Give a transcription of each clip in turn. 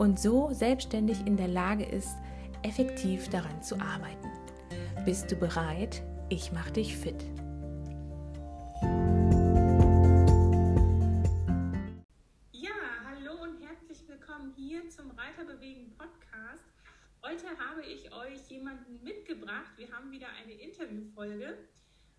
und so selbstständig in der Lage ist, effektiv daran zu arbeiten. Bist du bereit? Ich mache dich fit. Ja, hallo und herzlich willkommen hier zum Reiterbewegen Podcast. Heute habe ich euch jemanden mitgebracht. Wir haben wieder eine Interviewfolge.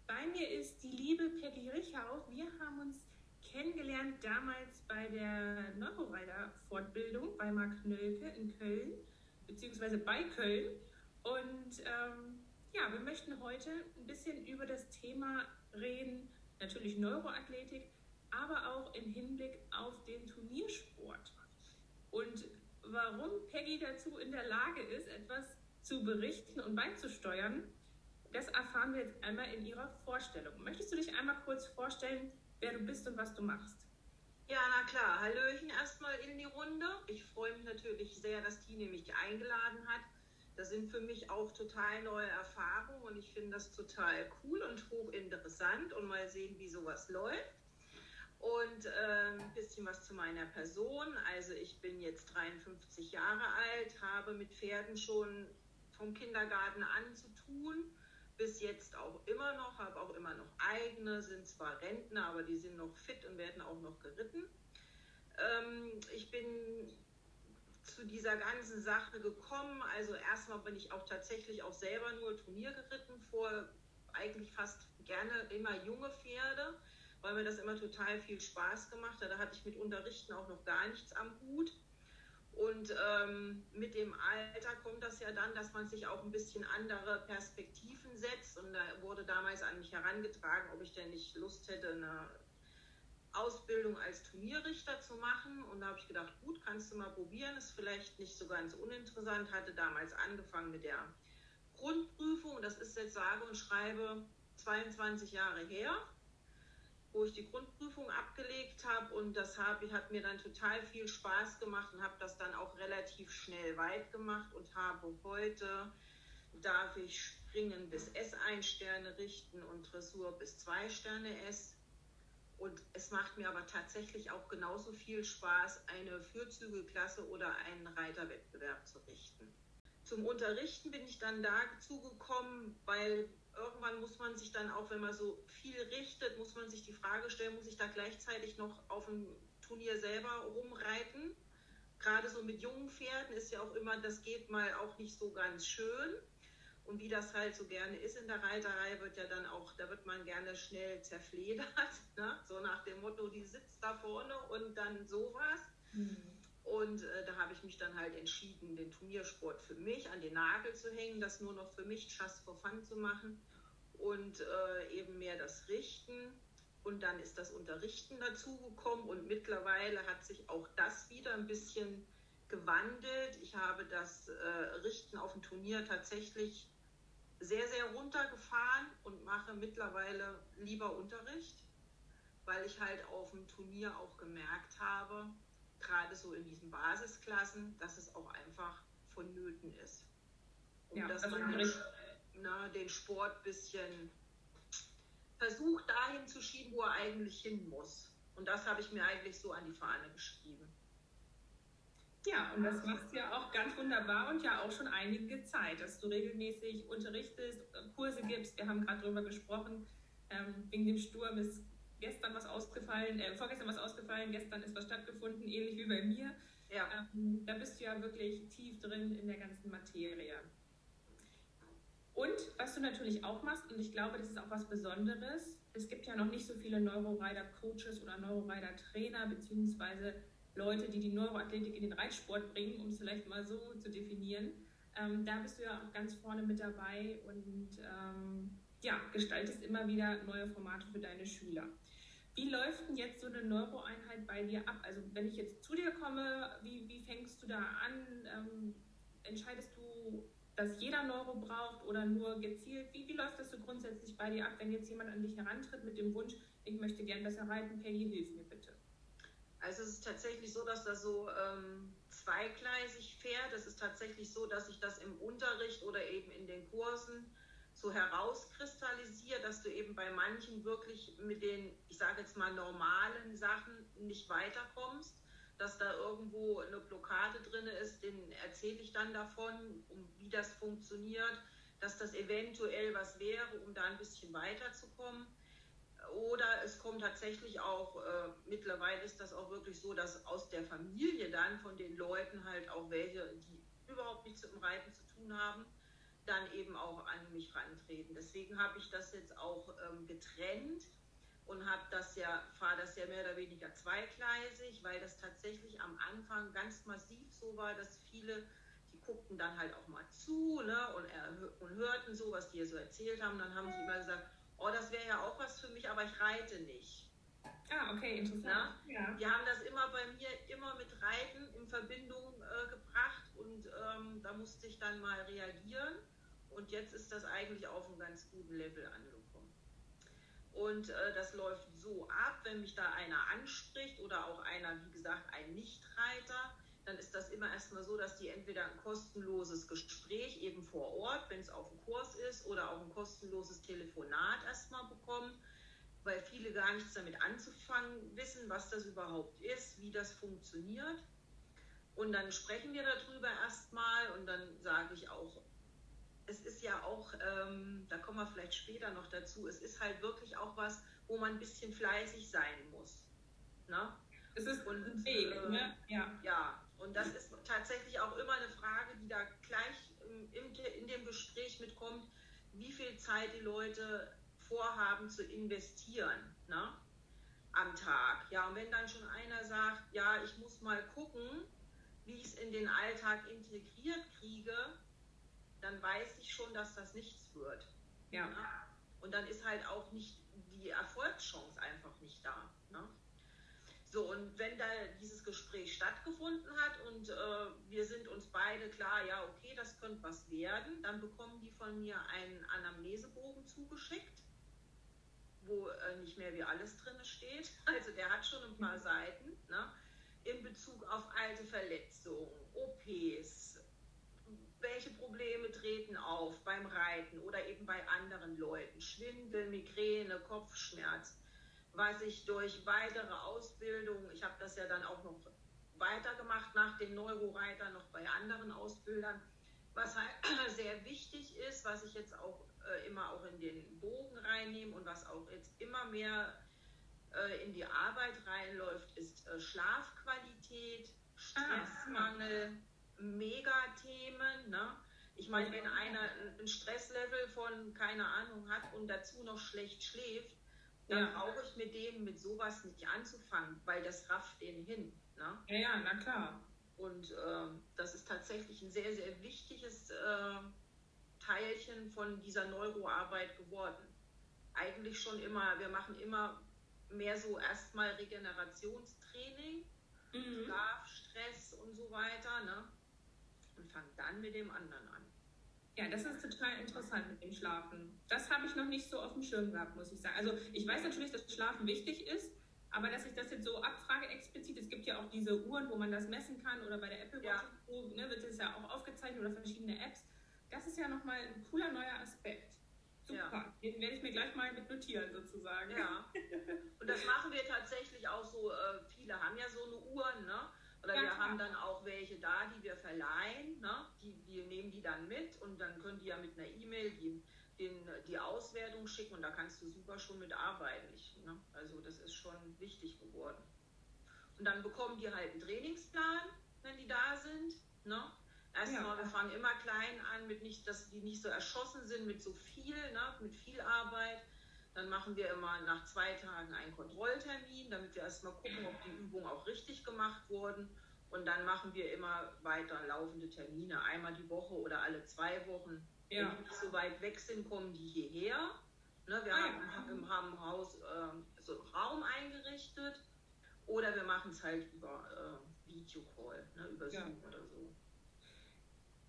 Bei mir ist die liebe Peggy Richau. Wir haben uns kennengelernt damals bei der Neurorider-Fortbildung bei Marc Nölke in Köln, beziehungsweise bei Köln. Und ähm, ja, wir möchten heute ein bisschen über das Thema reden, natürlich Neuroathletik, aber auch im Hinblick auf den Turniersport. Und warum Peggy dazu in der Lage ist, etwas zu berichten und beizusteuern, das erfahren wir jetzt einmal in Ihrer Vorstellung. Möchtest du dich einmal kurz vorstellen, wer du bist und was du machst? Ja, na klar. Hallöchen erstmal in die Runde. Ich freue mich natürlich sehr, dass Tine mich eingeladen hat. Das sind für mich auch total neue Erfahrungen und ich finde das total cool und hochinteressant und mal sehen, wie sowas läuft. Und äh, ein bisschen was zu meiner Person. Also ich bin jetzt 53 Jahre alt, habe mit Pferden schon vom Kindergarten an zu tun bis jetzt auch immer noch, habe auch immer noch eigene, sind zwar Rentner, aber die sind noch fit und werden auch noch geritten. Ähm, ich bin zu dieser ganzen Sache gekommen. Also erstmal bin ich auch tatsächlich auch selber nur Turnier geritten, vor eigentlich fast gerne immer junge Pferde, weil mir das immer total viel Spaß gemacht hat. Da hatte ich mit Unterrichten auch noch gar nichts am Hut. Und ähm, mit dem Alter kommt das ja dann, dass man sich auch ein bisschen andere Perspektiven setzt. Und da wurde damals an mich herangetragen, ob ich denn nicht Lust hätte, eine Ausbildung als Turnierrichter zu machen. Und da habe ich gedacht, gut, kannst du mal probieren. Ist vielleicht nicht so ganz uninteressant. Hatte damals angefangen mit der Grundprüfung. Das ist jetzt sage und schreibe 22 Jahre her wo ich die Grundprüfung abgelegt habe und das hab, hat mir dann total viel Spaß gemacht und habe das dann auch relativ schnell weit gemacht und habe heute, darf ich Springen bis S1 Sterne richten und Dressur bis 2 Sterne S. Und es macht mir aber tatsächlich auch genauso viel Spaß, eine Fürzügelklasse oder einen Reiterwettbewerb zu richten. Zum Unterrichten bin ich dann dazu gekommen, weil irgendwann muss man sich dann auch, wenn man so viel richtet, muss man sich die Frage stellen, muss ich da gleichzeitig noch auf dem Turnier selber rumreiten? Gerade so mit jungen Pferden ist ja auch immer, das geht mal auch nicht so ganz schön. Und wie das halt so gerne ist in der Reiterei, wird ja dann auch, da wird man gerne schnell zerfledert. Ne? So nach dem Motto, die sitzt da vorne und dann sowas. Mhm. Und äh, da habe ich mich dann halt entschieden, den Turniersport für mich an den Nagel zu hängen, das nur noch für mich just for fun zu machen und äh, eben mehr das Richten. Und dann ist das Unterrichten dazugekommen und mittlerweile hat sich auch das wieder ein bisschen gewandelt. Ich habe das äh, Richten auf dem Turnier tatsächlich sehr, sehr runtergefahren und mache mittlerweile lieber Unterricht, weil ich halt auf dem Turnier auch gemerkt habe, gerade so in diesen Basisklassen, dass es auch einfach vonnöten ist. Und ja, dass man nicht, na, den Sport ein bisschen versucht dahin zu schieben, wo er eigentlich hin muss. Und das habe ich mir eigentlich so an die Fahne geschrieben. Ja, und das machst du ja auch ganz wunderbar und ja auch schon einige Zeit, dass du regelmäßig unterrichtest, Kurse gibst. Wir haben gerade darüber gesprochen, ähm, wegen dem Sturm ist gestern was ausgefallen, äh, vorgestern was ausgefallen, gestern ist was stattgefunden, ähnlich wie bei mir. Ja. Ähm, da bist du ja wirklich tief drin in der ganzen Materie. Und was du natürlich auch machst, und ich glaube, das ist auch was Besonderes, es gibt ja noch nicht so viele Neurorider-Coaches oder Neurorider-Trainer, beziehungsweise Leute, die die Neuroathletik in den Reitsport bringen, um es vielleicht mal so zu definieren. Ähm, da bist du ja auch ganz vorne mit dabei und ähm, ja, gestaltest immer wieder neue Formate für deine Schüler. Wie läuft denn jetzt so eine Neuroeinheit bei dir ab? Also wenn ich jetzt zu dir komme, wie, wie fängst du da an? Ähm, entscheidest du, dass jeder Neuro braucht oder nur gezielt? Wie, wie läuft das so grundsätzlich bei dir ab, wenn jetzt jemand an dich herantritt mit dem Wunsch, ich möchte gern besser reiten, Peggy, hilf mir bitte? Also es ist tatsächlich so, dass das so ähm, zweigleisig fährt. Es ist tatsächlich so, dass ich das im Unterricht oder eben in den Kursen so herauskristallisiert, dass du eben bei manchen wirklich mit den, ich sage jetzt mal, normalen Sachen nicht weiterkommst, dass da irgendwo eine Blockade drin ist, den erzähle ich dann davon, um wie das funktioniert, dass das eventuell was wäre, um da ein bisschen weiterzukommen. Oder es kommt tatsächlich auch, äh, mittlerweile ist das auch wirklich so, dass aus der Familie dann von den Leuten halt auch welche, die überhaupt nichts mit dem Reiten zu tun haben, dann eben auch an mich rantreten. Deswegen habe ich das jetzt auch ähm, getrennt und habe das ja, fahre das ja mehr oder weniger zweigleisig, weil das tatsächlich am Anfang ganz massiv so war, dass viele, die guckten dann halt auch mal zu ne, und, und hörten so, was die hier so erzählt haben. Dann haben sie immer gesagt, oh, das wäre ja auch was für mich, aber ich reite nicht. Ah, okay, interessant. Ja? Die haben das immer bei mir immer mit Reiten in Verbindung äh, gebracht und ähm, da musste ich dann mal reagieren. Und jetzt ist das eigentlich auf einem ganz guten Level angekommen. Und äh, das läuft so ab, wenn mich da einer anspricht oder auch einer, wie gesagt, ein Nichtreiter, dann ist das immer erstmal so, dass die entweder ein kostenloses Gespräch eben vor Ort, wenn es auf dem Kurs ist, oder auch ein kostenloses Telefonat erstmal bekommen, weil viele gar nichts damit anzufangen wissen, was das überhaupt ist, wie das funktioniert. Und dann sprechen wir darüber erstmal und dann sage ich auch, es ist ja auch, ähm, da kommen wir vielleicht später noch dazu, es ist halt wirklich auch was, wo man ein bisschen fleißig sein muss. Ne? Es ist und, ein Weg, äh, ne? Ja. ja, und das ist tatsächlich auch immer eine Frage, die da gleich im, in dem Gespräch mitkommt, wie viel Zeit die Leute vorhaben zu investieren ne? am Tag. Ja, und wenn dann schon einer sagt, ja, ich muss mal gucken, wie ich es in den Alltag integriert kriege, dann weiß ich schon, dass das nichts wird. Ja. Ne? Und dann ist halt auch nicht die Erfolgschance einfach nicht da. Ne? So, und wenn da dieses Gespräch stattgefunden hat und äh, wir sind uns beide klar, ja, okay, das könnte was werden, dann bekommen die von mir einen Anamnesebogen zugeschickt, wo äh, nicht mehr wie alles drin steht. Also der hat schon ein paar mhm. Seiten, ne? in Bezug auf alte Verletzungen, OPs, welche Probleme treten auf beim Reiten oder eben bei anderen Leuten, Schwindel, Migräne, Kopfschmerz was ich durch weitere Ausbildung, ich habe das ja dann auch noch weitergemacht nach den Neuroreiter, noch bei anderen Ausbildern, was halt sehr wichtig ist, was ich jetzt auch äh, immer auch in den Bogen reinnehme und was auch jetzt immer mehr äh, in die Arbeit reinläuft, ist äh, Schlafqualität, Stressmangel, ah. Megathemen. Ne? Ich meine, wenn einer ein Stresslevel von keine Ahnung hat und dazu noch schlecht schläft, dann ja. brauche ich mit dem mit sowas nicht anzufangen, weil das rafft den hin. Ne? Ja, ja, na klar. Und äh, das ist tatsächlich ein sehr, sehr wichtiges äh, Teilchen von dieser Neuroarbeit geworden. Eigentlich schon immer, wir machen immer mehr so erstmal Regenerationstraining, mhm. Schlaf, Stress und so weiter, ne? Fangen dann mit dem anderen an. Ja, das ist total interessant mit dem Schlafen. Das habe ich noch nicht so auf dem Schirm gehabt, muss ich sagen. Also ich weiß natürlich, dass Schlafen wichtig ist, aber dass ich das jetzt so abfrage explizit, es gibt ja auch diese Uhren, wo man das messen kann oder bei der Apple Watch ja. ne, wird es ja auch aufgezeichnet oder verschiedene Apps. Das ist ja nochmal ein cooler neuer Aspekt. Super, ja. den werde ich mir gleich mal mit notieren sozusagen. Ja, und das machen wir tatsächlich auch so, äh, viele haben ja so eine Uhr, ne? Oder ja, wir klar. haben dann auch welche da, die wir verleihen, ne? die, wir nehmen die dann mit und dann können die ja mit einer E-Mail die, den, die Auswertung schicken und da kannst du super schon mit arbeiten. Ich, ne? Also das ist schon wichtig geworden. Und dann bekommen die halt einen Trainingsplan, wenn die da sind. Ne? Erstmal, ja. wir fangen immer klein an, mit nicht, dass die nicht so erschossen sind mit so viel, ne? mit viel Arbeit. Dann machen wir immer nach zwei Tagen einen Kontrolltermin, damit wir erstmal gucken, ob die Übungen auch richtig gemacht wurden. Und dann machen wir immer weiter laufende Termine, einmal die Woche oder alle zwei Wochen. Ja. Wenn die nicht so weit weg sind, kommen die hierher. Ne, wir ah, haben, ja. haben, im Haus äh, so einen Raum eingerichtet oder wir machen es halt über äh, Videocall, ne, über Zoom ja. oder so.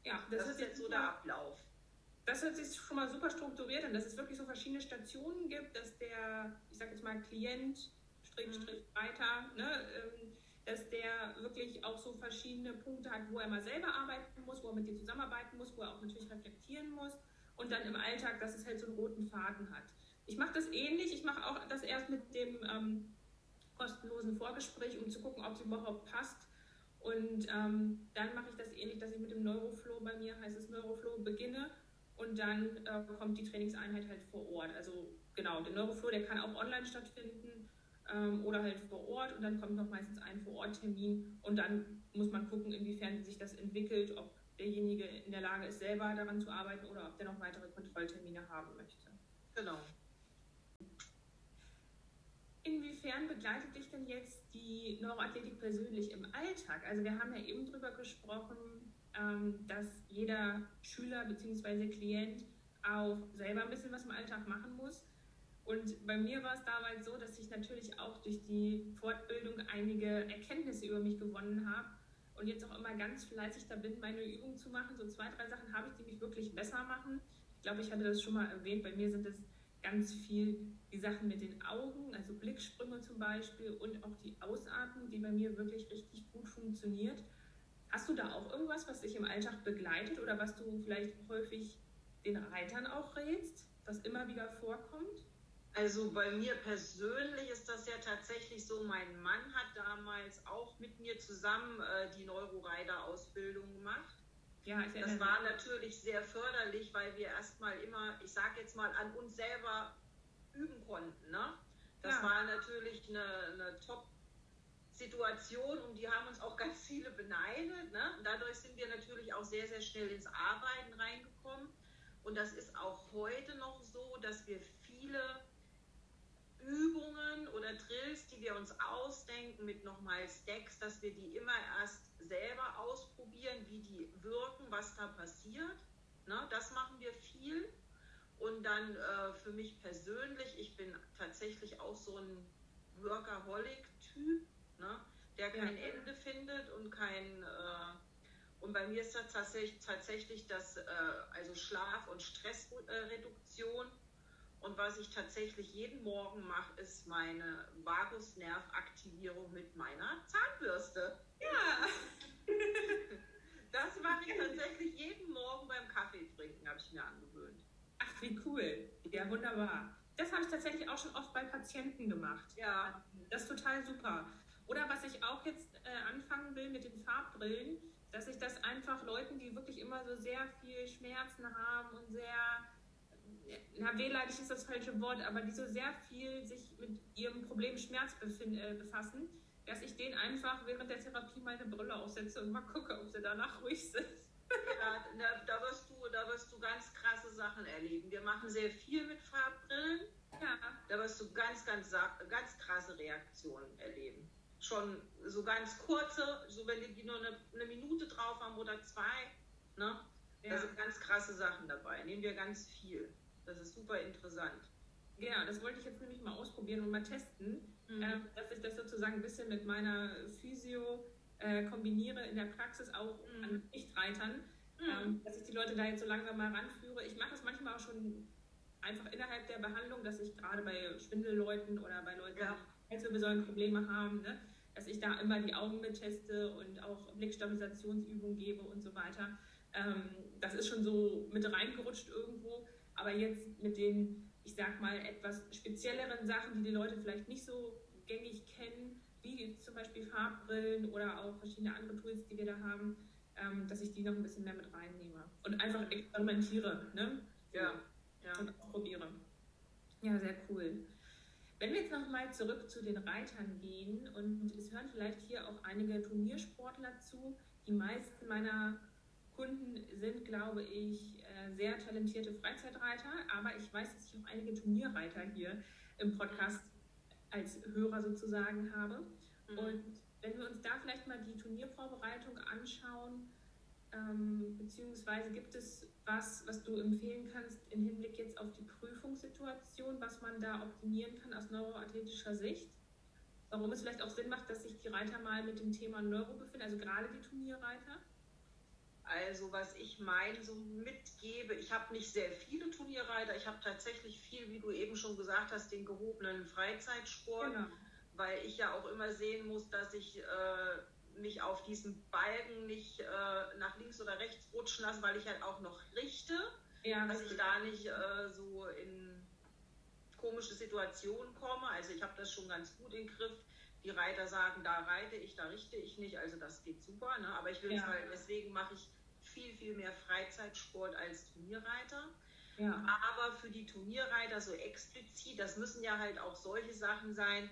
Ja, das, das ist jetzt so der Ablauf. Das hört sich schon mal super strukturiert an, dass es wirklich so verschiedene Stationen gibt, dass der, ich sag jetzt mal, Klient, Strich, Strich, mhm. weiter, ne, ähm, dass der wirklich auch so verschiedene Punkte hat, wo er mal selber arbeiten muss, wo er mit dir zusammenarbeiten muss, wo er auch natürlich reflektieren muss und dann im Alltag, dass es halt so einen roten Faden hat. Ich mache das ähnlich, ich mache auch das erst mit dem ähm, kostenlosen Vorgespräch, um zu gucken, ob es überhaupt passt. Und ähm, dann mache ich das ähnlich, dass ich mit dem Neuroflow bei mir, heißt es Neuroflow, beginne und dann äh, kommt die Trainingseinheit halt vor Ort. Also genau, der Neuroflow, der kann auch online stattfinden ähm, oder halt vor Ort und dann kommt noch meistens ein Vor-Ort-Termin und dann muss man gucken, inwiefern sich das entwickelt, ob derjenige in der Lage ist, selber daran zu arbeiten oder ob der noch weitere Kontrolltermine haben möchte. Genau. Inwiefern begleitet dich denn jetzt die Neuroathletik persönlich im Alltag? Also wir haben ja eben darüber gesprochen, dass jeder Schüler bzw. Klient auch selber ein bisschen was im Alltag machen muss. Und bei mir war es damals so, dass ich natürlich auch durch die Fortbildung einige Erkenntnisse über mich gewonnen habe und jetzt auch immer ganz fleißig da bin, meine Übungen zu machen. So zwei, drei Sachen habe ich, die mich wirklich besser machen. Ich glaube, ich hatte das schon mal erwähnt. Bei mir sind es ganz viel die Sachen mit den Augen, also Blicksprünge zum Beispiel und auch die Ausatmung, die bei mir wirklich richtig gut funktioniert. Hast du da auch irgendwas, was dich im Alltag begleitet oder was du vielleicht häufig den Reitern auch rätst, was immer wieder vorkommt? Also bei mir persönlich ist das ja tatsächlich so, mein Mann hat damals auch mit mir zusammen äh, die Neuroreiter-Ausbildung gemacht. Ja, das war natürlich sehr förderlich, weil wir erstmal immer, ich sage jetzt mal, an uns selber üben konnten. Ne? Das ja. war natürlich eine, eine Top-Situation und die haben uns auch ganz viele beneidet. Ne? Dadurch sind wir natürlich auch sehr, sehr schnell ins Arbeiten reingekommen. Und das ist auch heute noch so, dass wir viele Übungen oder Drills, die wir uns ausdenken mit nochmal Stacks, dass wir die immer erst selber ausprobieren, wie die wirken, was da passiert. Ne, das machen wir viel. Und dann äh, für mich persönlich, ich bin tatsächlich auch so ein Workaholic-Typ, ne, der kein ja. Ende findet und kein... Äh, und bei mir ist das tatsächlich, tatsächlich das, äh, also Schlaf- und Stressreduktion und was ich tatsächlich jeden Morgen mache, ist meine Vagusnervaktivierung mit meiner Zahnbürste. Ja. das mache ich tatsächlich jeden Morgen beim Kaffee trinken, habe ich mir angewöhnt. Ach, wie cool. Ja, wunderbar. Das habe ich tatsächlich auch schon oft bei Patienten gemacht. Ja. Das ist total super. Oder was ich auch jetzt äh, anfangen will mit den Farbbrillen, dass ich das einfach Leuten, die wirklich immer so sehr viel Schmerzen haben und sehr na, wehleidig ist das falsche Wort, aber die so sehr viel sich mit ihrem Problem Schmerz äh, befassen, dass ich denen einfach während der Therapie meine Brille aufsetze und mal gucke, ob sie danach ruhig sind. Ja, da, da, wirst du, da wirst du ganz krasse Sachen erleben. Wir machen sehr viel mit Farbbrillen. Ja. Da wirst du ganz, ganz, ganz krasse Reaktionen erleben. Schon so ganz kurze, so wenn die nur eine, eine Minute drauf haben oder zwei. Ne? Ja. Da sind ganz krasse Sachen dabei. Nehmen wir ganz viel. Das ist super interessant. Genau, das wollte ich jetzt nämlich mal ausprobieren und mal testen, mhm. äh, dass ich das sozusagen ein bisschen mit meiner Physio äh, kombiniere in der Praxis auch mhm. an Nichtreitern, mhm. ähm, dass ich die Leute da jetzt so langsam mal ranführe. Ich mache das manchmal auch schon einfach innerhalb der Behandlung, dass ich gerade bei Schwindelleuten oder bei Leuten, ja. die Halswirbelsäulenprobleme haben, ne, dass ich da immer die Augen mit teste und auch Blickstabilisationsübungen gebe und so weiter. Ähm, das ist schon so mit reingerutscht irgendwo. Aber jetzt mit den, ich sag mal, etwas spezielleren Sachen, die die Leute vielleicht nicht so gängig kennen, wie zum Beispiel Farbbrillen oder auch verschiedene andere Tools, die wir da haben, ähm, dass ich die noch ein bisschen mehr mit reinnehme und einfach experimentiere. Ne? Ja. ja. Und ausprobiere. Ja, sehr cool. Wenn wir jetzt nochmal zurück zu den Reitern gehen und es hören vielleicht hier auch einige Turniersportler zu, die meisten meiner Kunden sind, glaube ich, äh, sehr talentierte Freizeitreiter, aber ich weiß, dass ich auch einige Turnierreiter hier im Podcast als Hörer sozusagen habe. Mhm. Und wenn wir uns da vielleicht mal die Turniervorbereitung anschauen, Ähm, beziehungsweise gibt es was, was du empfehlen kannst im Hinblick jetzt auf die Prüfungssituation, was man da optimieren kann aus neuroathletischer Sicht? Warum es vielleicht auch Sinn macht, dass sich die Reiter mal mit dem Thema Neuro befinden, also gerade die Turnierreiter? Also was ich meine, so mitgebe, ich habe nicht sehr viele Turnierreiter, ich habe tatsächlich viel, wie du eben schon gesagt hast, den gehobenen Freizeitsport, genau. weil ich ja auch immer sehen muss, dass ich äh, mich auf diesen Balken nicht äh, nach links oder rechts rutschen lasse, weil ich halt auch noch richte, ja, dass ich da nicht äh, so in komische Situationen komme. Also ich habe das schon ganz gut im Griff. Die Reiter sagen, da reite ich, da richte ich nicht. Also das geht super. Ne? Aber ich will ja. halt, deswegen mache ich viel, viel mehr Freizeitsport als Turnierreiter. Ja. Aber für die Turnierreiter so explizit, das müssen ja halt auch solche Sachen sein,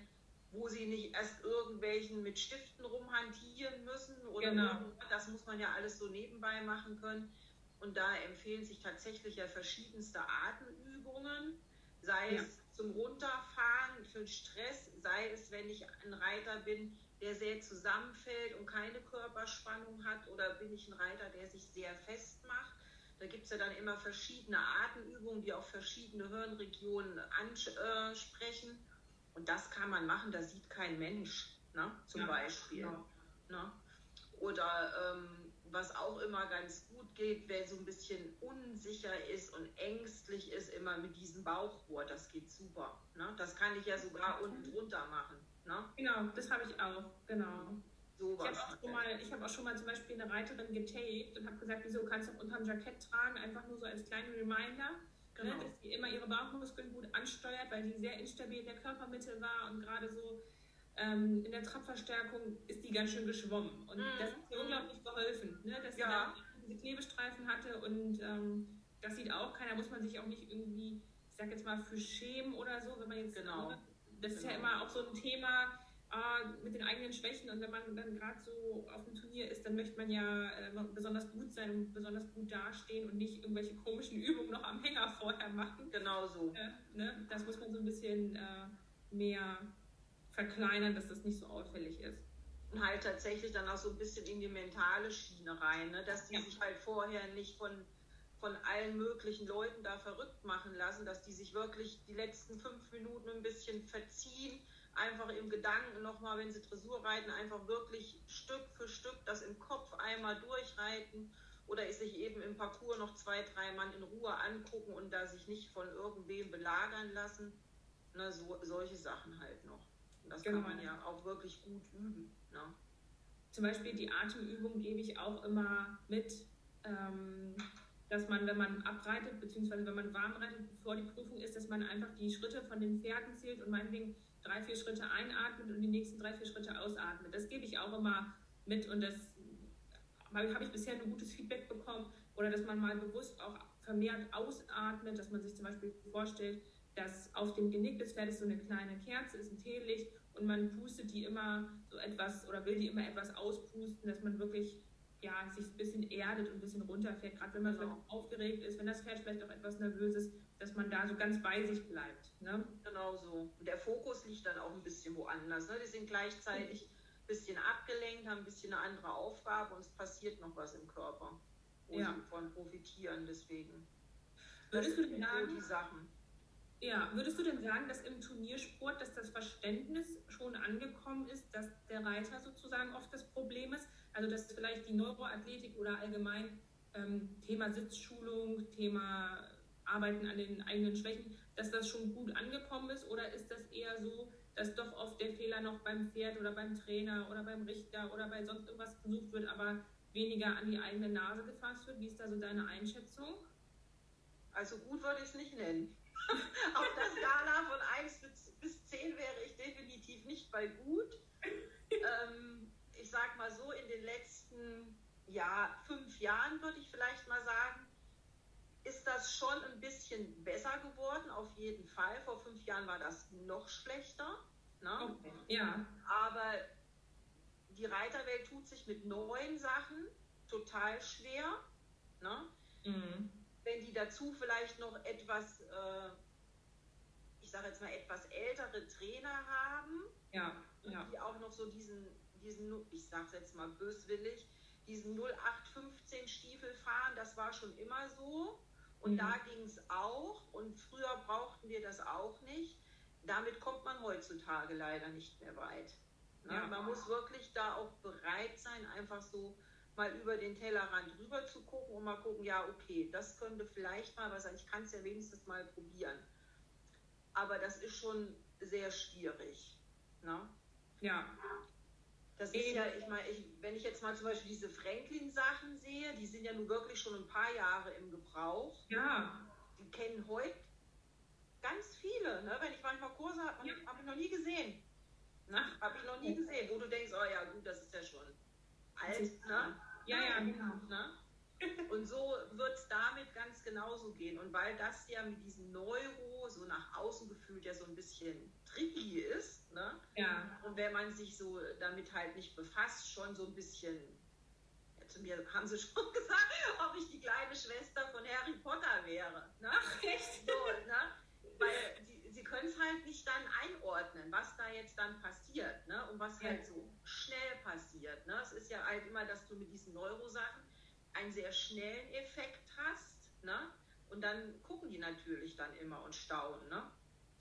wo sie nicht erst irgendwelchen mit Stiften rumhantieren müssen oder genau. das muss man ja alles so nebenbei machen können. Und da empfehlen sich tatsächlich ja verschiedenste Atemübungen, sei ja. es zum Runterfahren, für Stress, sei es, wenn ich ein Reiter bin, der sehr zusammenfällt und keine Körperspannung hat oder bin ich ein Reiter, der sich sehr fest macht. Da gibt es ja dann immer verschiedene Atemübungen, die auch verschiedene Hirnregionen ansprechen. Und das kann man machen, da sieht kein Mensch, ne? zum ja, Beispiel. Ja. Ne? Oder ähm, was auch immer ganz gut geht, wer so ein bisschen unsicher ist und ängstlich ist, immer mit diesem Bauchbohr, das geht super. Ne? Das kann ich ja sogar unten drunter machen. Ne? Genau, das habe ich auch, genau. So ich habe auch, mal, hab auch schon mal zum Beispiel eine Reiterin getaped und habe gesagt, wieso kannst du auch unterm Jackett tragen, einfach nur so als kleinen Reminder, genau. ne, dass sie immer ihre Bauchmuskeln gut ansteuert, weil sie sehr instabil in der Körpermitte war und gerade so ähm, in der Trabverstärkung ist die ganz schön geschwommen. Und mhm. das hat ihr unglaublich geholfen, ne, dass ja. sie diese Klebestreifen hatte und ähm, das sieht auch keiner, muss man sich auch nicht irgendwie, ich sag jetzt mal, für schämen oder so, wenn man jetzt genau das ist ja immer auch so ein Thema äh, mit den eigenen Schwächen. Und wenn man dann gerade so auf dem Turnier ist, dann möchte man ja äh, besonders gut sein und besonders gut dastehen und nicht irgendwelche komischen Übungen noch am Hänger vorher machen. Genau so. Äh, ne? Das muss man so ein bisschen äh, mehr verkleinern, dass das nicht so auffällig ist. Und halt tatsächlich dann auch so ein bisschen in die mentale Schiene rein, ne? dass die ja. sich halt vorher nicht von von allen möglichen Leuten da verrückt machen lassen, dass die sich wirklich die letzten fünf Minuten ein bisschen verziehen, einfach im Gedanken nochmal, wenn sie Dressur reiten, einfach wirklich Stück für Stück das im Kopf einmal durchreiten oder sich eben im Parcours noch zwei, drei Mann in Ruhe angucken und da sich nicht von irgendwem belagern lassen. Ne, so, solche Sachen halt noch. Und das genau. kann man ja auch wirklich gut üben. Ne? Zum Beispiel die Atemübung gebe ich auch immer mit. Ähm, dass man, wenn man abreitet, beziehungsweise wenn man warm reitet, bevor die Prüfung ist, dass man einfach die Schritte von den Pferden zählt und meinetwegen drei, vier Schritte einatmet und die nächsten drei, vier Schritte ausatmet. Das gebe ich auch immer mit und das habe ich bisher ein gutes Feedback bekommen. Oder dass man mal bewusst auch vermehrt ausatmet, dass man sich zum Beispiel vorstellt, dass auf dem Genick des Pferdes so eine kleine Kerze ist, ein Teelicht und man pustet die immer so etwas oder will die immer etwas auspusten, dass man wirklich ja, sich ein bisschen erdet und ein bisschen runterfährt, gerade wenn man genau. aufgeregt ist, wenn das Pferd vielleicht auch etwas nervös ist, dass man da so ganz bei sich bleibt. Ne? Genau so. Und der Fokus liegt dann auch ein bisschen woanders. Ne? Die sind gleichzeitig ein bisschen abgelenkt, haben ein bisschen eine andere Aufgabe und es passiert noch was im Körper, wo ja. sie davon profitieren. Deswegen. Würdest du denn sagen, die Sachen. Ja, würdest du denn sagen, dass im Turniersport, dass das Verständnis schon angekommen ist, dass der Reiter sozusagen oft das Problem ist? Also dass vielleicht die Neuroathletik oder allgemein ähm, Thema Sitzschulung, Thema Arbeiten an den eigenen Schwächen, dass das schon gut angekommen ist oder ist das eher so, dass doch oft der Fehler noch beim Pferd oder beim Trainer oder beim Richter oder bei sonst irgendwas gesucht wird, aber weniger an die eigene Nase gefasst wird? Wie ist da so deine Einschätzung? Also gut würde ich es nicht nennen. Auf der Skala von 1 bis 10 wäre ich definitiv nicht bei gut. ähm, sag mal so, in den letzten ja, fünf Jahren, würde ich vielleicht mal sagen, ist das schon ein bisschen besser geworden, auf jeden Fall. Vor fünf Jahren war das noch schlechter. Ne? Okay. Ja. Aber die Reiterwelt tut sich mit neuen Sachen total schwer. Ne? Mhm. Wenn die dazu vielleicht noch etwas, äh, ich sage jetzt mal, etwas ältere Trainer haben, ja, ja. die auch noch so diesen diesen, ich sage jetzt mal böswillig, diesen 0815 Stiefel fahren, das war schon immer so. Und mhm. da ging es auch. Und früher brauchten wir das auch nicht. Damit kommt man heutzutage leider nicht mehr weit. Ne? Ja. Man muss wirklich da auch bereit sein, einfach so mal über den Tellerrand rüber zu gucken und mal gucken, ja, okay, das könnte vielleicht mal was sein. Ich kann es ja wenigstens mal probieren. Aber das ist schon sehr schwierig. Ne? Ja. Das ist ja, ich meine, ich, wenn ich jetzt mal zum Beispiel diese Franklin-Sachen sehe, die sind ja nun wirklich schon ein paar Jahre im Gebrauch. Ja. Die kennen heute ganz viele. Ne? Wenn ich manchmal Kurse habe, ja. habe ich noch nie gesehen. Ne? Habe ich noch nie gesehen, wo du denkst, oh ja, gut, das ist ja schon alt. Ne? Ja, ja, genau. Ne? Und so wird es damit ganz genauso gehen. Und weil das ja mit diesem Neuro so nach außen gefühlt ja so ein bisschen tricky ist, ne? ja. und wenn man sich so damit halt nicht befasst, schon so ein bisschen, ja, zu mir haben sie schon gesagt, ob ich die kleine Schwester von Harry Potter wäre. Ne? Ach, echt? So, ne? Weil sie, sie können es halt nicht dann einordnen, was da jetzt dann passiert ne? und was ja. halt so schnell passiert. Ne? Es ist ja halt immer, dass du mit diesen Neurosachen einen sehr schnellen Effekt hast. Ne? Und dann gucken die natürlich dann immer und staunen. Ne?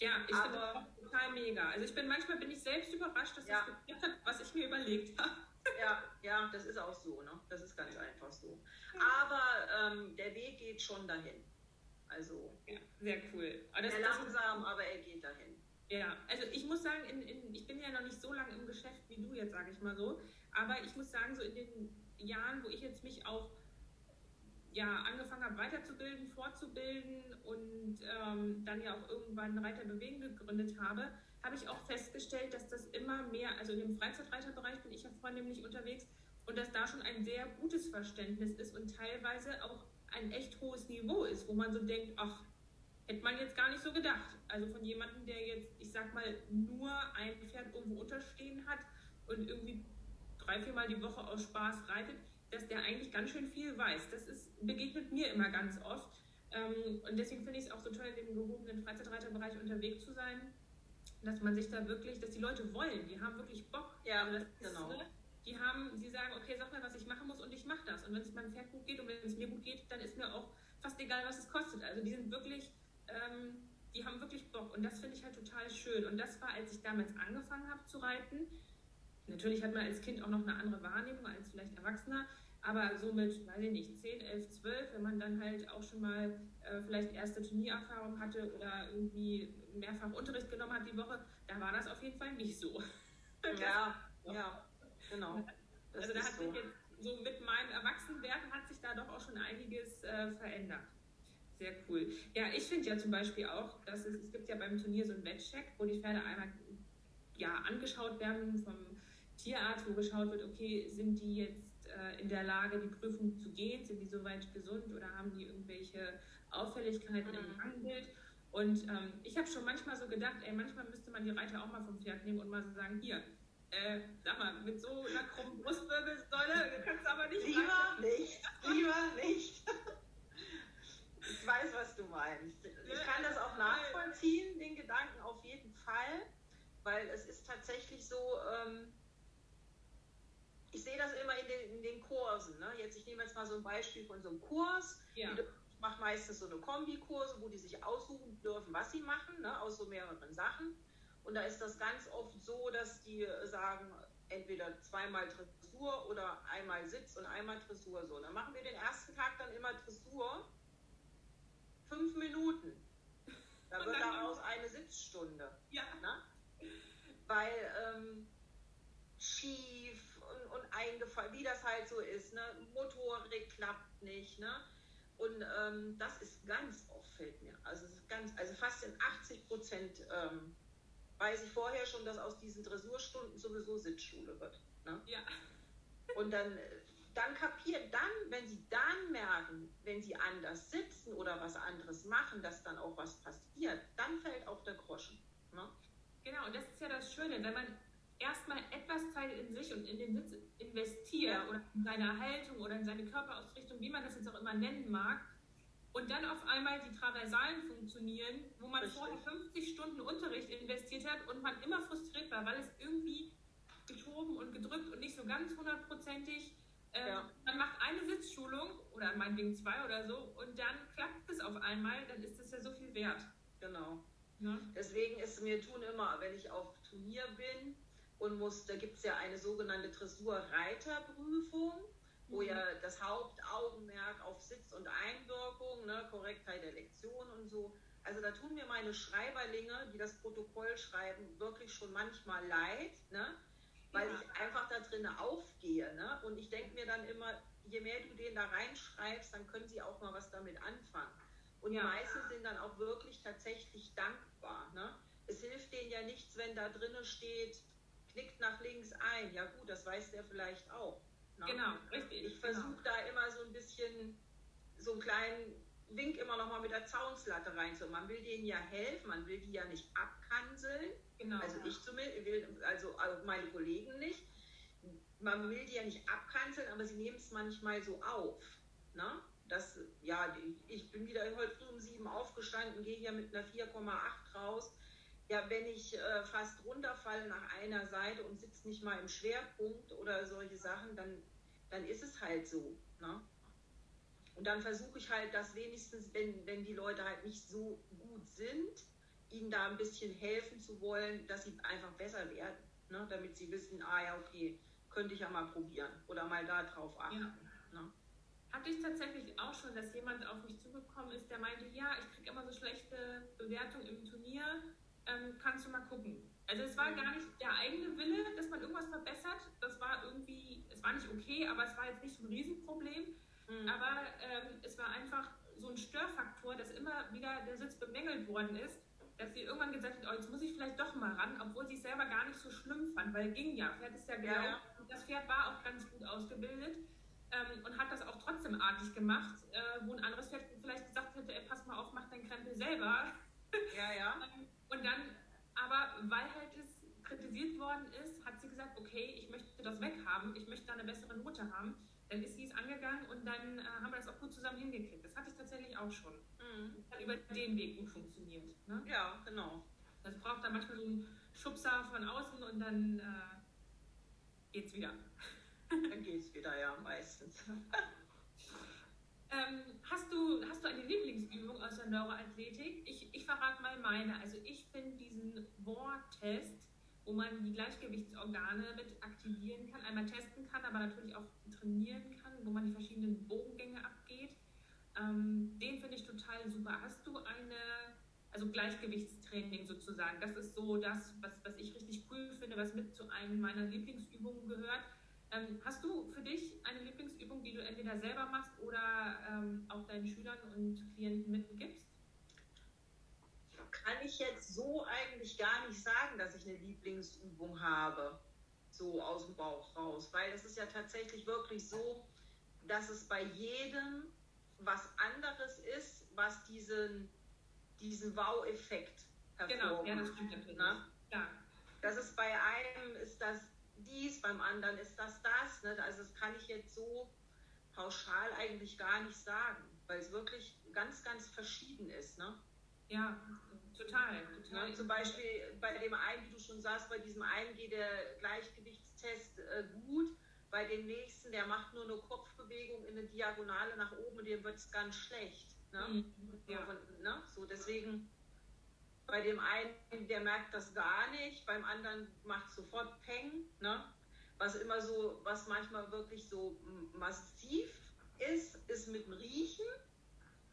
Ja, ich finde das total mega. Also ich bin manchmal bin ich selbst überrascht, dass ja. das geklappt hat, was ich mir überlegt habe. Ja, ja, das ist auch so, ne? Das ist ganz einfach so. Aber ähm, der Weg geht schon dahin. Also ja, sehr cool. Aber das, sehr langsam, aber er geht dahin. Ja, also ich muss sagen, in, in, ich bin ja noch nicht so lange im Geschäft wie du jetzt, sage ich mal so. Aber ich muss sagen, so in den Jahren, wo ich jetzt mich auch ja, angefangen habe, weiterzubilden, fortzubilden und ähm, dann ja auch irgendwann Reiter bewegen gegründet habe, habe ich auch festgestellt, dass das immer mehr, also in dem Freizeitreiterbereich bin ich ja vornehmlich unterwegs und dass da schon ein sehr gutes Verständnis ist und teilweise auch ein echt hohes Niveau ist, wo man so denkt, ach, hätte man jetzt gar nicht so gedacht. Also von jemandem, der jetzt, ich sag mal, nur ein Pferd irgendwo unterstehen hat und irgendwie drei, viermal die Woche aus Spaß reitet, dass der eigentlich ganz schön viel weiß. Das ist, begegnet mir immer ganz oft. Ähm, und deswegen finde ich es auch so toll, in dem gehobenen Freizeitreiterbereich unterwegs zu sein, dass man sich da wirklich, dass die Leute wollen, die haben wirklich Bock. Ja, das genau. Ist, ne? Die haben, sie sagen, okay, sag mal, was ich machen muss und ich mache das. Und wenn es meinem Pferd gut geht und wenn es mir gut geht, dann ist mir auch fast egal, was es kostet. Also die sind wirklich, ähm, die haben wirklich Bock und das finde ich halt total schön. Und das war, als ich damals angefangen habe zu reiten, Natürlich hat man als Kind auch noch eine andere Wahrnehmung als vielleicht Erwachsener, aber so mit, weiß ich nicht, 10, 11, 12, wenn man dann halt auch schon mal äh, vielleicht erste Turniererfahrung hatte oder irgendwie mehrfach Unterricht genommen hat die Woche, da war das auf jeden Fall nicht so. ja, ja, genau. Das also da hat so. sich jetzt so mit meinem Erwachsenwerden hat sich da doch auch schon einiges äh, verändert. Sehr cool. Ja, ich finde ja zum Beispiel auch, dass es, es gibt ja beim Turnier so einen Wettcheck, wo die Pferde einmal ja, angeschaut werden vom Tierarzt, wo geschaut wird, okay, sind die jetzt äh, in der Lage, die Prüfung zu gehen? Sind die soweit gesund oder haben die irgendwelche Auffälligkeiten mhm. im Gangbild? Und ähm, ich habe schon manchmal so gedacht, ey, manchmal müsste man die Reiter auch mal vom Pferd nehmen und mal so sagen, hier, äh, sag mal, mit so einer krummen Brustwirbelsäule kannst du aber nicht. Lieber reiten. nicht, lieber nicht. ich weiß, was du meinst. Ich kann das auch nachvollziehen, den Gedanken auf jeden Fall, weil es ist tatsächlich so, ähm, ich sehe das immer in den, in den Kursen. Ne? Jetzt, ich nehme jetzt mal so ein Beispiel von so einem Kurs. Ja. Ich mache meistens so eine Kombikurse, wo die sich aussuchen dürfen, was sie machen, ne? aus so mehreren Sachen. Und da ist das ganz oft so, dass die sagen, entweder zweimal Dressur oder einmal Sitz und einmal Dressur. So, dann machen wir den ersten Tag dann immer Dressur. Fünf Minuten. Da wird daraus eine Sitzstunde. Ja. Ne? Weil ähm, eingefallen, wie das halt so ist. Ne? Motorrad klappt nicht. Ne? Und ähm, das ist ganz oft fällt mir. Also, ganz, also fast in 80 Prozent ähm, weiß ich vorher schon, dass aus diesen Dressurstunden sowieso Sitzschule wird. Ne? Ja. Und dann, dann kapieren, dann, wenn sie dann merken, wenn sie anders sitzen oder was anderes machen, dass dann auch was passiert, dann fällt auch der Groschen. Ne? Genau, und das ist ja das Schöne, wenn man erstmal etwas Zeit in sich und in den Sitz investiert ja. oder in seine Haltung oder in seine Körperausrichtung, wie man das jetzt auch immer nennen mag, und dann auf einmal die Traversalen funktionieren, wo man Richtig. vorher 50 Stunden Unterricht investiert hat und man immer frustriert war, weil es irgendwie getoben und gedrückt und nicht so ganz hundertprozentig Ähm, ja. Man macht eine Sitzschulung oder meinetwegen zwei oder so und dann klappt es auf einmal, dann ist es ja so viel wert. Genau. Ja. Deswegen ist mir tun immer, wenn ich auf Turnier bin und muss, da gibt es ja eine sogenannte Dressur-Reiterprüfung, wo mhm. ja das Hauptaugenmerk auf Sitz und Einwirkung, ne, Korrektheit der Lektion und so. Also da tun mir meine Schreiberlinge, die das Protokoll schreiben, wirklich schon manchmal leid, ne? weil ja. ich einfach da drin aufgehe. Ne? Und ich denke mir dann immer, je mehr du den da reinschreibst, dann können sie auch mal was damit anfangen. Und ja. die meisten sind dann auch wirklich tatsächlich dankbar. Ne? Es hilft denen ja nichts, wenn da drinnen steht, knickt nach links ein. Ja gut, das weiß der vielleicht auch. Ne? Genau, richtig. Ich versuche genau. da immer so ein bisschen, so einen kleinen Wink immer noch mal mit der Zaunslatte rein. So, man will denen ja helfen, man will die ja nicht abkanzeln. Genau. Also ich zumindest, also meine Kollegen nicht. Man will die ja nicht abkanzeln, aber sie nehmen es manchmal so auf. Ne? Das, ja, ich bin wieder heute früh um sieben aufgestanden, gehe hier mit einer 4,8 raus. Ja, wenn ich äh, fast runterfalle nach einer Seite und sitze nicht mal im Schwerpunkt oder solche Sachen, dann, dann ist es halt so. Ne? Und dann versuche ich halt, dass wenigstens, wenn, wenn die Leute halt nicht so gut sind, ihnen da ein bisschen helfen zu wollen, dass sie einfach besser werden, ne? damit sie wissen, ah ja, okay, könnte ich ja mal probieren oder mal da drauf achten. Ja. Ne? Hatte ich tatsächlich auch schon, dass jemand auf mich zugekommen ist, der meinte, ja, ich kriege immer so schlechte Bewertungen im Turnier, ähm, kannst du mal gucken. Also es war gar nicht der eigene Wille, dass man irgendwas verbessert. Das war irgendwie, es war nicht okay, aber es war jetzt nicht so ein Riesenproblem. Mhm. Aber ähm, es war einfach so ein Störfaktor, dass immer wieder der Sitz bemängelt worden ist, dass sie irgendwann gesagt hat, oh, jetzt muss ich vielleicht doch mal ran, obwohl sie es selber gar nicht so schlimm fand, weil ging ja, Pferd ist ja genau. Ja, ja. Das Pferd war auch ganz gut ausgebildet ähm, und hat das auch trotzdem artig gemacht, äh, wo ein anderes Pferd vielleicht gesagt hätte, ey, pass mal auf, mach deinen Krempel selber. Ja, ja. Und dann, aber weil halt es kritisiert worden ist, hat sie gesagt, okay, ich möchte das weghaben, ich möchte da eine bessere Note haben dann ist sie es angegangen und dann äh, haben wir das auch gut zusammen hingekriegt. Das hatte ich tatsächlich auch schon. Mhm. Hat über den Weg gut funktioniert. Ne? Ja, genau. Das braucht dann manchmal so einen Schubser von außen und dann äh, geht's wieder. Dann geht's wieder, ja, meistens. ähm, hast, du, hast du eine Lieblingsübung aus der Neuroathletik? Ich, ich verrate mal meine. Also ich finde diesen Worttest wo man die Gleichgewichtsorgane mit aktivieren kann, einmal testen kann, aber natürlich auch trainieren kann, wo man die verschiedenen Bogengänge abgeht. Ähm, den finde ich total super. Hast du eine, also Gleichgewichtstraining sozusagen, das ist so das, was, was ich richtig cool finde, was mit zu einem meiner Lieblingsübungen gehört. Ähm, hast du für dich eine Lieblingsübung, die du entweder selber machst oder ähm, auch deinen Schülern und Klienten mitgibst? kann ich jetzt so eigentlich gar nicht sagen, dass ich eine Lieblingsübung habe, so aus dem Bauch raus, weil es ist ja tatsächlich wirklich so, dass es bei jedem was anderes ist, was diesen, diesen Wow-Effekt hervorruft. Genau, ja, das stimmt natürlich. Ne? Ja. Das ist bei einem ist das dies, beim anderen ist das das. Ne? Also das kann ich jetzt so pauschal eigentlich gar nicht sagen, weil es wirklich ganz, ganz verschieden ist. Ne? Ja, Total, total. Ja, zum Beispiel bei dem einen, wie du schon sagst, bei diesem einen geht der Gleichgewichtstest äh, gut, bei dem nächsten, der macht nur eine Kopfbewegung in eine Diagonale nach oben und dem wird es ganz schlecht. Ne? Mhm. Ja. Und, ne? So, deswegen bei dem einen, der merkt das gar nicht, beim anderen macht sofort Peng, ne? Was immer so, was manchmal wirklich so massiv ist, ist mit dem Riechen.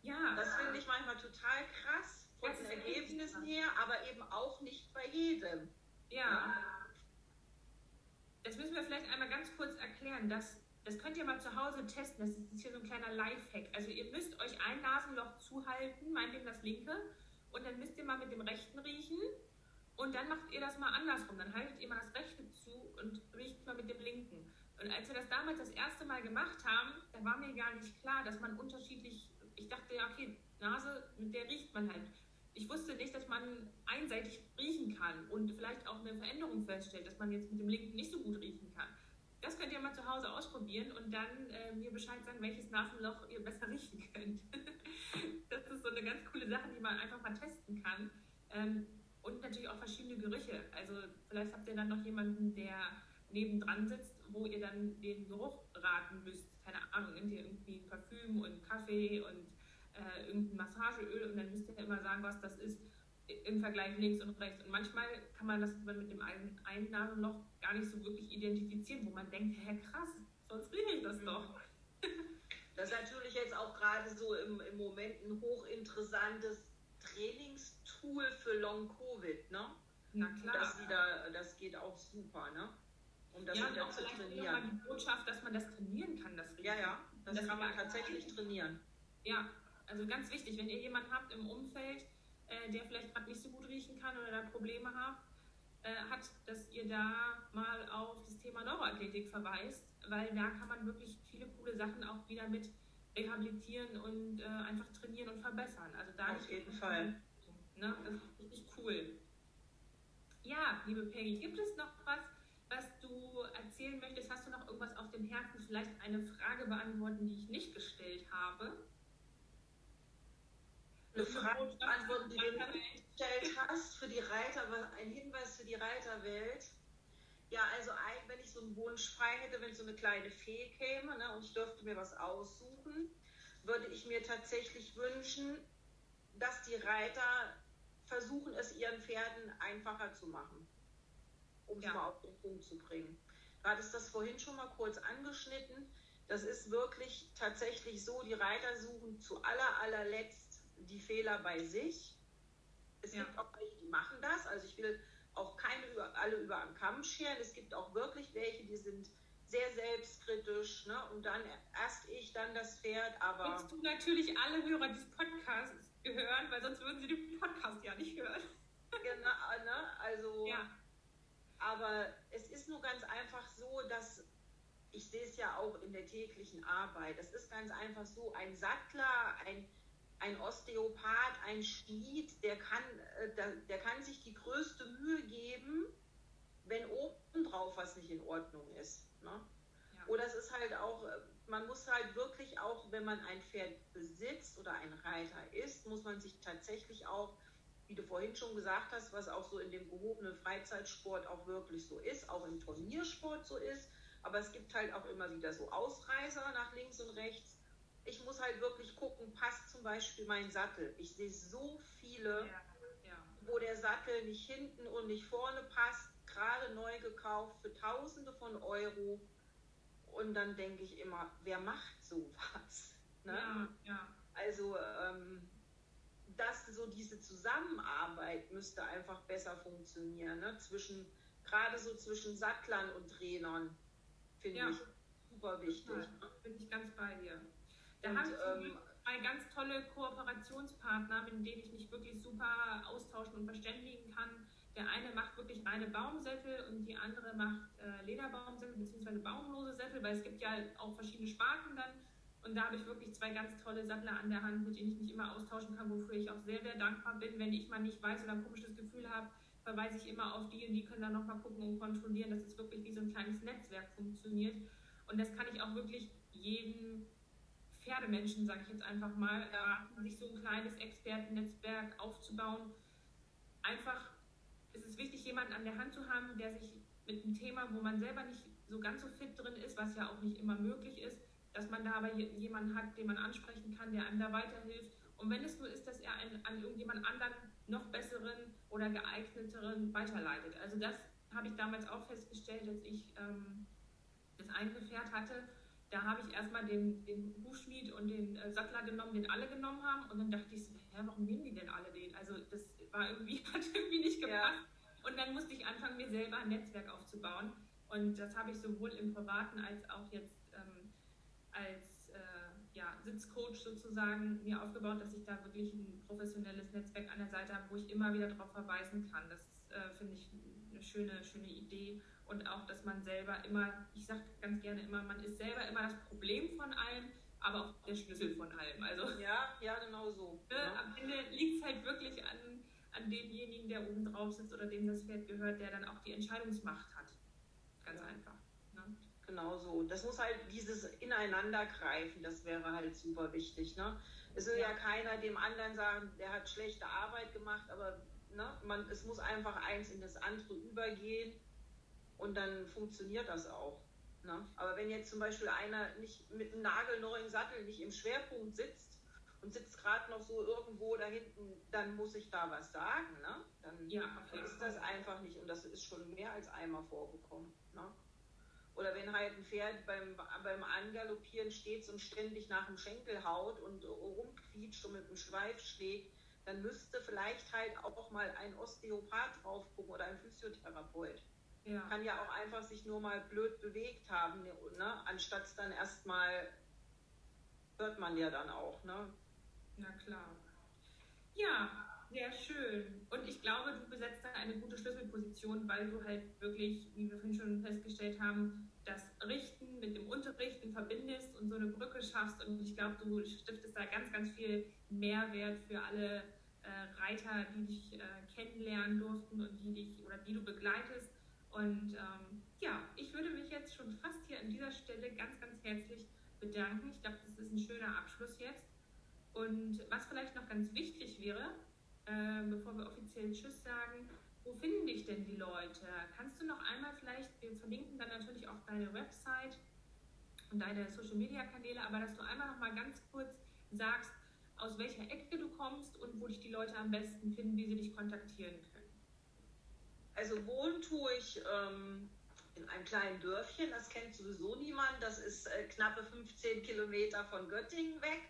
Ja. Das finde ich manchmal total krass von den Ergebnissen her, aber eben auch nicht bei jedem. Ja. Das müssen wir vielleicht einmal ganz kurz erklären. Das, das könnt ihr mal zu Hause testen. Das ist hier so ein kleiner Lifehack. Also ihr müsst euch ein Nasenloch zuhalten, meinetwegen das linke, und dann müsst ihr mal mit dem rechten riechen. Und dann macht ihr das mal andersrum. Dann haltet ihr mal das rechte zu und riecht mal mit dem linken. Und als wir das damals das erste Mal gemacht haben, da war mir gar nicht klar, dass man unterschiedlich, ich dachte, ja, okay, Nase, mit der riecht man halt ich wusste nicht, dass man einseitig riechen kann und vielleicht auch eine Veränderung feststellt, dass man jetzt mit dem linken nicht so gut riechen kann. Das könnt ihr mal zu Hause ausprobieren und dann äh, mir Bescheid sagen, welches Nasenloch ihr besser riechen könnt. Das ist so eine ganz coole Sache, die man einfach mal testen kann. Ähm, und natürlich auch verschiedene Gerüche. Also vielleicht habt ihr dann noch jemanden, der nebendran sitzt wo ihr dann den Geruch raten müsst. Keine Ahnung, nehmt ihr irgendwie Parfüm und Kaffee und äh, irgendein Massageöl und dann müsst ihr immer sagen, was das ist im Vergleich links und rechts. Und manchmal kann man das mit dem einen Namen noch gar nicht so wirklich identifizieren, wo man denkt, hä, krass, sonst rieche ich das doch. Das ist natürlich jetzt auch gerade so im, im Moment ein hochinteressantes Trainingstool für Long Covid, ne? Na klar. Das, wieder, das geht auch super, ne? Um das ja, wieder zu trainieren. die Botschaft, dass man das trainieren kann, das. Ja, ja, das, das kann man tatsächlich trainieren. Ja, also ganz wichtig, wenn ihr jemanden habt im Umfeld, äh, der vielleicht gerade nicht so gut riechen kann oder da Probleme hat, hat, dass ihr da mal auf das Thema Neuroathletik verweist, weil da kann man wirklich viele coole Sachen auch wieder mit rehabilitieren und äh, einfach trainieren und verbessern. Also da auf jeden Fall. Ne? Das ist richtig cool. Ja, liebe Peggy, gibt es noch was, was du erzählen möchtest? Hast du noch irgendwas auf dem Herzen? Vielleicht eine Frage beantworten, die ich nicht gestellt habe? eine Frage beantworten, die du gestellt hast für die Reiter, ein Hinweis für die Reiterwelt. Ja, also wenn ich so einen Wunsch frei hätte, wenn so eine kleine Fee käme ne, und ich dürfte mir was aussuchen, würde ich mir tatsächlich wünschen, dass die Reiter versuchen, es ihren Pferden einfacher zu machen, um ja. es mal auf den Punkt zu bringen. Du hattest das vorhin schon mal kurz angeschnitten. Das ist wirklich tatsächlich so, die Reiter suchen zu aller, allerletzt die Fehler bei sich. Es ja. gibt auch welche, die machen das. Also ich will auch keine über, alle über einen Kamm scheren. Es gibt auch wirklich welche, die sind sehr selbstkritisch. Ne? Und dann erst ich, dann das Pferd. Aber Willst du natürlich alle Hörer dieses Podcasts gehören, weil sonst würden sie den Podcast ja nicht hören. genau, ne? Also. Ja. Aber es ist nur ganz einfach so, dass ich sehe es ja auch in der täglichen Arbeit. Es ist ganz einfach so, ein Sattler, ein ein Osteopath, ein Schmied, der kann, äh, der, der kann sich die größte Mühe geben, wenn obendrauf was nicht in Ordnung ist. Ne? Ja. Oder es ist halt auch, äh, man muss halt wirklich auch, wenn man ein Pferd besitzt oder ein Reiter ist, muss man sich tatsächlich auch, wie du vorhin schon gesagt hast, was auch so in dem gehobenen Freizeitsport auch wirklich so ist, auch im Turniersport so ist. Aber es gibt halt auch immer wieder so Ausreißer nach links und rechts ich muss halt wirklich gucken, passt zum Beispiel mein Sattel. Ich sehe so viele, ja, ja. wo der Sattel nicht hinten und nicht vorne passt, gerade neu gekauft für Tausende von Euro. Und dann denke ich immer, wer macht sowas? Ne? Ja. Also, ähm, dass so diese Zusammenarbeit müsste einfach besser funktionieren, ne? zwischen, gerade so zwischen Sattlern und Trainern, finde ich super wichtig. Ja, bin ich ganz bei dir. Da habe ich ähm, zwei ganz tolle Kooperationspartner, mit denen ich mich wirklich super austauschen und verständigen kann. Der eine macht wirklich reine Baumsättel und die andere macht äh, Lederbaumsättel bzw. baumlose Sättel, weil es gibt ja auch verschiedene Sparten dann. Und da habe ich wirklich zwei ganz tolle Sattler an der Hand, mit denen ich mich immer austauschen kann, wofür ich auch sehr, sehr dankbar bin. Wenn ich mal nicht weiß oder ein komisches Gefühl habe, verweise ich immer auf die und die können dann nochmal gucken und kontrollieren, dass es wirklich wie so ein kleines Netzwerk funktioniert. Und das kann ich auch wirklich jedem Pferdemenschen, sage ich jetzt einfach mal, raten, sich so ein kleines Expertennetzwerk aufzubauen. Einfach ist es wichtig, jemanden an der Hand zu haben, der sich mit einem Thema, wo man selber nicht so ganz so fit drin ist, was ja auch nicht immer möglich ist, dass man da aber jemanden hat, den man ansprechen kann, der einem da weiterhilft. Und wenn es nur ist, dass er einen, an irgendjemand anderen noch besseren oder geeigneteren weiterleitet. Also das habe ich damals auch festgestellt, als ich ähm, das Pferd hatte da habe ich erstmal den, den Hufschmied und den äh, Sattler genommen, den alle genommen haben. Und dann dachte ich so, hä, warum nehmen die denn alle den? Also das war irgendwie, hat irgendwie nicht gepasst. Ja. Und dann musste ich anfangen, mir selber ein Netzwerk aufzubauen. Und das habe ich sowohl im Privaten als auch jetzt ähm, als äh, ja, Sitzcoach sozusagen mir aufgebaut, dass ich da wirklich ein professionelles Netzwerk an der Seite habe, wo ich immer wieder darauf verweisen kann. Das äh, finde ich eine schöne, schöne Idee und auch, dass man selber immer, ich sage ganz gerne immer, man ist selber immer das Problem von allem, aber auch der Schlüssel von allem. Also, ja, ja, genau so. Ne, ja. Am Ende liegt es halt wirklich an, an demjenigen, der oben drauf sitzt oder dem das Pferd gehört, der dann auch die Entscheidungsmacht hat. Ganz ja. einfach. Ne? Genau so. Das muss halt dieses Ineinandergreifen, das wäre halt super wichtig. Ne? Es will ja. ja keiner dem anderen sagen, der hat schlechte Arbeit gemacht, aber ne, man, es muss einfach eins in das andere übergehen und dann funktioniert das auch. Ne? Aber wenn jetzt zum Beispiel einer nicht mit einem nagelneuen Sattel nicht im Schwerpunkt sitzt und sitzt gerade noch so irgendwo da hinten, dann muss ich da was sagen. Ne? Dann ja, ist das einfach nicht. Und das ist schon mehr als einmal vorgekommen. Ne? Oder wenn halt ein Pferd beim, beim Angaloppieren steht und ständig nach dem Schenkel haut und rumquietscht und mit dem Schweif schlägt, dann müsste vielleicht halt auch mal ein Osteopath drauf gucken oder ein Physiotherapeut. Ja. Kann ja auch einfach sich nur mal blöd bewegt haben, ne? anstatt dann erstmal hört man ja dann auch. Ne? Na klar. Ja, sehr schön. Und ich glaube, du besetzt da eine gute Schlüsselposition, weil du halt wirklich, wie wir vorhin schon festgestellt haben, das Richten mit dem Unterrichten verbindest und so eine Brücke schaffst. Und ich glaube, du stiftest da ganz, ganz viel Mehrwert für alle äh, Reiter, die dich äh, kennenlernen durften und die dich oder die du begleitest. Und ähm, ja, ich würde mich jetzt schon fast hier an dieser Stelle ganz, ganz herzlich bedanken. Ich glaube, das ist ein schöner Abschluss jetzt. Und was vielleicht noch ganz wichtig wäre, äh, bevor wir offiziell Tschüss sagen, wo finden dich denn die Leute? Kannst du noch einmal vielleicht, wir verlinken dann natürlich auch deine Website und deine Social Media Kanäle, aber dass du einmal noch mal ganz kurz sagst, aus welcher Ecke du kommst und wo dich die Leute am besten finden, wie sie dich kontaktieren können. Also wohnen tue ich ähm, in einem kleinen Dörfchen, das kennt sowieso niemand, das ist äh, knappe 15 Kilometer von Göttingen weg.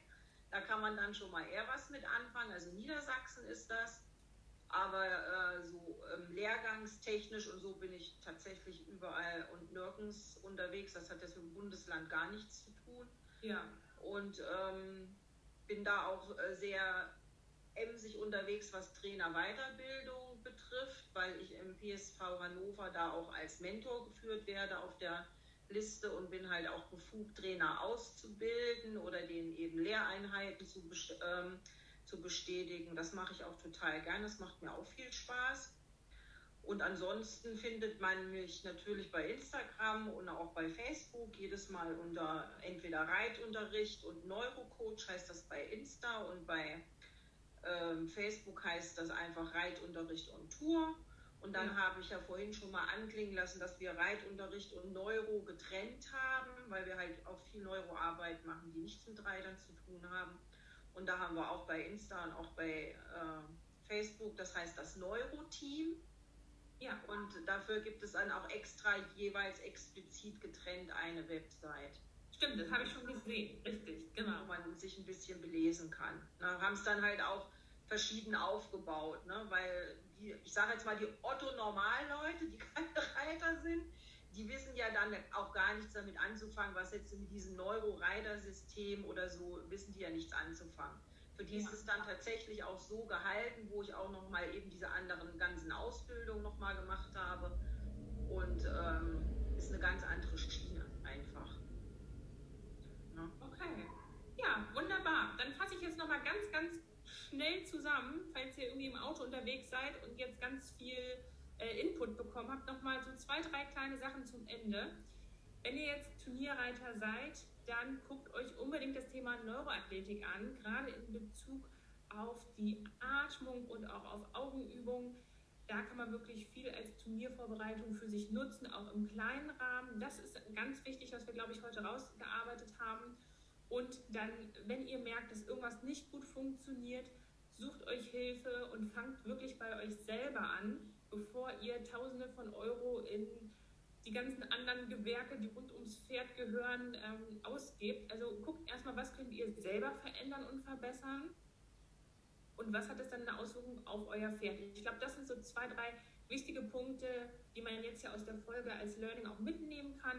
Da kann man dann schon mal eher was mit anfangen. Also Niedersachsen ist das. Aber äh, so ähm, lehrgangstechnisch und so bin ich tatsächlich überall und nirgends unterwegs. Das hat jetzt mit dem Bundesland gar nichts zu tun. Ja. Und ähm, bin da auch äh, sehr emsig unterwegs, was Trainerweiterbildung betrifft, weil ich im PSV Hannover da auch als Mentor geführt werde auf der Liste und bin halt auch befugt, Trainer auszubilden oder denen eben Lehreinheiten zu, ähm, zu bestätigen. Das mache ich auch total gern. Das macht mir auch viel Spaß. Und ansonsten findet man mich natürlich bei Instagram und auch bei Facebook jedes Mal unter entweder Reitunterricht und Neurocoach heißt das bei Insta und bei ähm, Facebook heißt das einfach Reitunterricht und Tour. Und dann ja. habe ich ja vorhin schon mal anklingen lassen, dass wir Reitunterricht und Neuro getrennt haben, weil wir halt auch viel Neuroarbeit machen, die nichts mit Reitern zu tun haben. Und da haben wir auch bei Insta und auch bei äh, Facebook, das heißt das Neuro-Team. Ja. Und dafür gibt es dann auch extra jeweils explizit getrennt eine Website. Stimmt, das habe ich schon gesehen, richtig, genau. Wo man sich ein bisschen belesen kann. Da haben es dann halt auch verschieden aufgebaut, ne? weil die, ich sage jetzt mal, die Otto-Normalleute, die keine Reiter sind, die wissen ja dann auch gar nichts damit anzufangen, was jetzt mit diesem Neuro-Reiter-System oder so, wissen die ja nichts anzufangen. Für die ist es dann tatsächlich auch so gehalten, wo ich auch nochmal eben diese anderen ganzen Ausbildungen nochmal gemacht habe. Und ähm, ist eine ganz andere Schiene einfach. Ne? Okay. Ja, wunderbar. Dann fasse ich jetzt nochmal ganz, ganz schnell zusammen, falls ihr irgendwie im Auto unterwegs seid und jetzt ganz viel äh, Input bekommen habt, nochmal so zwei, drei kleine Sachen zum Ende. Wenn ihr jetzt Turnierreiter seid, dann guckt euch unbedingt das Thema Neuroathletik an, gerade in Bezug auf die Atmung und auch auf Augenübungen. Da kann man wirklich viel als Turniervorbereitung für sich nutzen, auch im kleinen Rahmen. Das ist ganz wichtig, was wir, glaube ich, heute rausgearbeitet haben. Und dann, wenn ihr merkt, dass irgendwas nicht gut funktioniert, sucht euch Hilfe und fangt wirklich bei euch selber an, bevor ihr Tausende von Euro in die ganzen anderen Gewerke, die rund ums Pferd gehören, ähm, ausgebt. Also guckt erstmal, was könnt ihr selber verändern und verbessern und was hat es dann eine Auswirkung auf euer Pferd. Ich glaube, das sind so zwei, drei wichtige Punkte, die man jetzt ja aus der Folge als Learning auch mitnehmen kann.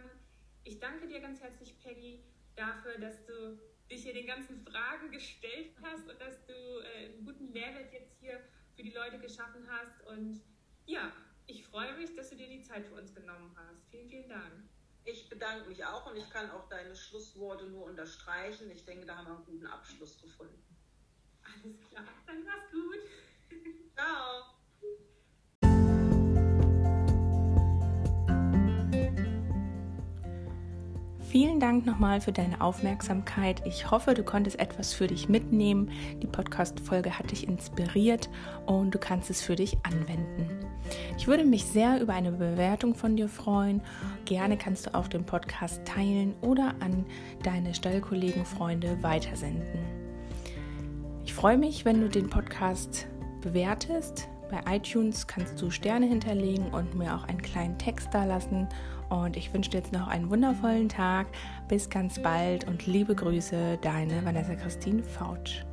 Ich danke dir ganz herzlich, Peggy dafür, dass du dich hier den ganzen Fragen gestellt hast und dass du äh, einen guten Mehrwert jetzt hier für die Leute geschaffen hast. Und ja, ich freue mich, dass du dir die Zeit für uns genommen hast. Vielen, vielen Dank. Ich bedanke mich auch und ich kann auch deine Schlussworte nur unterstreichen. Ich denke, da haben wir einen guten Abschluss gefunden. Alles klar, dann mach's gut. Ciao. Vielen Dank nochmal für deine Aufmerksamkeit. Ich hoffe, du konntest etwas für dich mitnehmen. Die Podcast-Folge hat dich inspiriert und du kannst es für dich anwenden. Ich würde mich sehr über eine Bewertung von dir freuen. Gerne kannst du auch den Podcast teilen oder an deine Stallkollegen, Freunde weitersenden. Ich freue mich, wenn du den Podcast bewertest. Bei iTunes kannst du Sterne hinterlegen und mir auch einen kleinen Text da lassen und ich wünsche dir jetzt noch einen wundervollen Tag. Bis ganz bald und liebe Grüße, deine Vanessa Christine Fautsch.